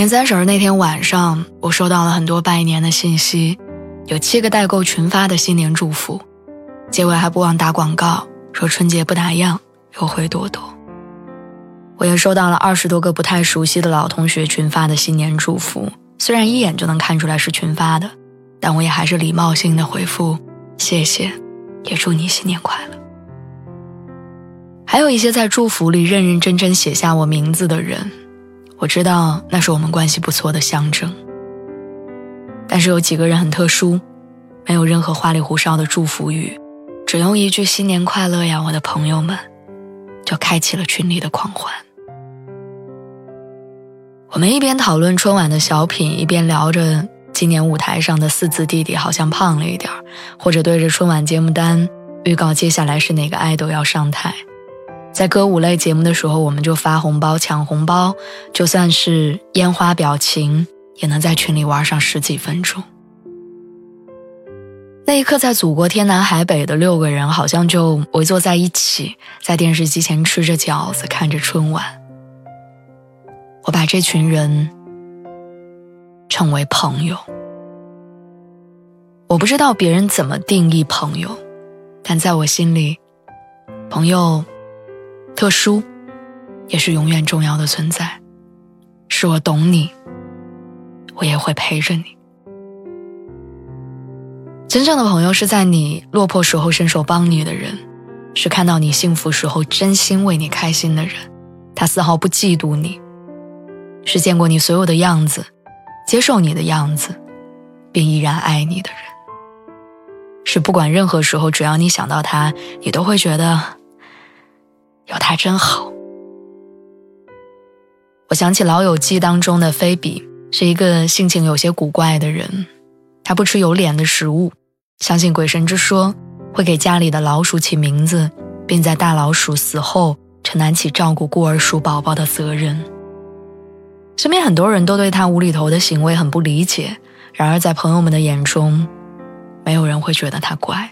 年三十那天晚上，我收到了很多拜年的信息，有七个代购群发的新年祝福，结尾还不忘打广告，说春节不打烊，优惠多多。我也收到了二十多个不太熟悉的老同学群发的新年祝福，虽然一眼就能看出来是群发的，但我也还是礼貌性的回复谢谢，也祝你新年快乐。还有一些在祝福里认认真真写下我名字的人。我知道那是我们关系不错的象征，但是有几个人很特殊，没有任何花里胡哨的祝福语，只用一句“新年快乐呀，我的朋友们”，就开启了群里的狂欢。我们一边讨论春晚的小品，一边聊着今年舞台上的四字弟弟好像胖了一点儿或者对着春晚节目单预告接下来是哪个爱豆要上台。在歌舞类节目的时候，我们就发红包抢红包，就算是烟花表情，也能在群里玩上十几分钟。那一刻，在祖国天南海北的六个人，好像就围坐在一起，在电视机前吃着饺子，看着春晚。我把这群人称为朋友。我不知道别人怎么定义朋友，但在我心里，朋友。特殊，也是永远重要的存在。是我懂你，我也会陪着你。真正的朋友是在你落魄时候伸手帮你的人，是看到你幸福时候真心为你开心的人。他丝毫不嫉妒你，是见过你所有的样子，接受你的样子，并依然爱你的人。是不管任何时候，只要你想到他，你都会觉得。有他真好。我想起《老友记》当中的菲比，是一个性情有些古怪的人。他不吃有脸的食物，相信鬼神之说，会给家里的老鼠起名字，并在大老鼠死后承担起照顾孤儿鼠宝宝的责任。身边很多人都对他无厘头的行为很不理解，然而在朋友们的眼中，没有人会觉得他怪。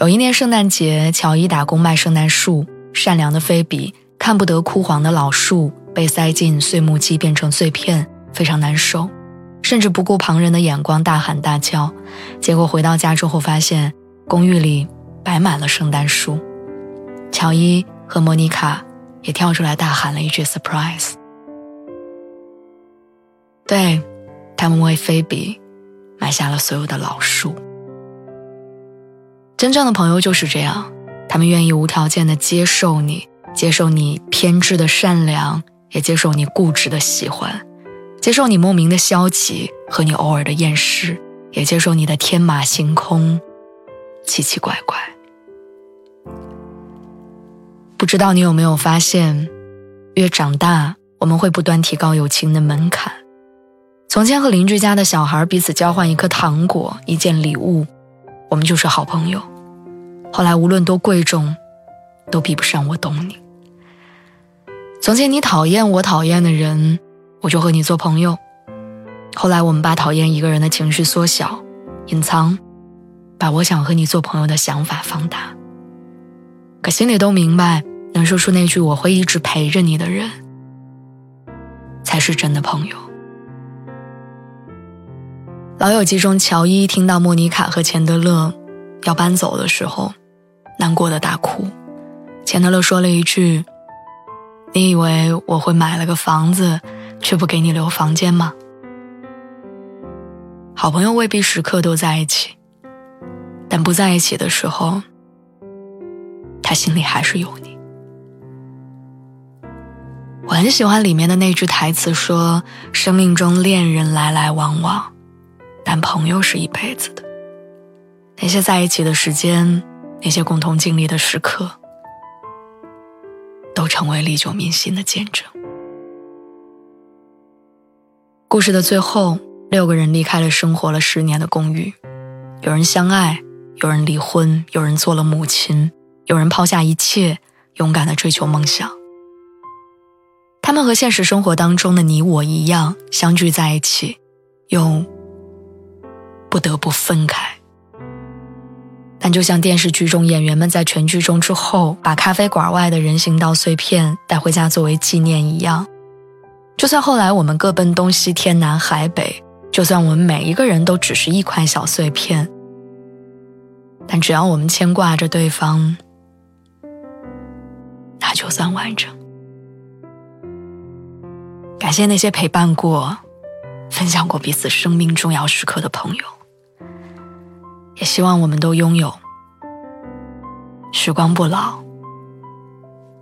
有一年圣诞节，乔伊打工卖圣诞树。善良的菲比看不得枯黄的老树被塞进碎木机变成碎片，非常难受，甚至不顾旁人的眼光大喊大叫。结果回到家之后，发现公寓里摆满了圣诞树。乔伊和莫妮卡也跳出来大喊了一句 “surprise”。对，他们为菲比买下了所有的老树。真正的朋友就是这样，他们愿意无条件的接受你，接受你偏执的善良，也接受你固执的喜欢，接受你莫名的消极和你偶尔的厌世，也接受你的天马行空、奇奇怪怪。不知道你有没有发现，越长大，我们会不断提高友情的门槛。从前和邻居家的小孩彼此交换一颗糖果、一件礼物。我们就是好朋友。后来无论多贵重，都比不上我懂你。从前你讨厌我讨厌的人，我就和你做朋友。后来我们把讨厌一个人的情绪缩小、隐藏，把我想和你做朋友的想法放大。可心里都明白，能说出那句“我会一直陪着你”的人，才是真的朋友。老友记中，乔伊听到莫妮卡和钱德勒要搬走的时候，难过的大哭。钱德勒说了一句：“你以为我会买了个房子，却不给你留房间吗？”好朋友未必时刻都在一起，但不在一起的时候，他心里还是有你。我很喜欢里面的那句台词，说：“生命中恋人来来往往。”但朋友是一辈子的，那些在一起的时间，那些共同经历的时刻，都成为历久弥新的见证。故事的最后，六个人离开了生活了十年的公寓，有人相爱，有人离婚，有人做了母亲，有人抛下一切，勇敢的追求梦想。他们和现实生活当中的你我一样，相聚在一起，用不得不分开。但就像电视剧中演员们在全剧终之后，把咖啡馆外的人行道碎片带回家作为纪念一样。就算后来我们各奔东西，天南海北；就算我们每一个人都只是一块小碎片，但只要我们牵挂着对方，那就算完整。感谢那些陪伴过、分享过彼此生命重要时刻的朋友，也希望我们都拥有时光不老、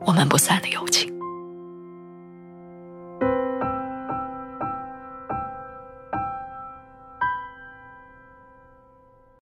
我们不散的友情。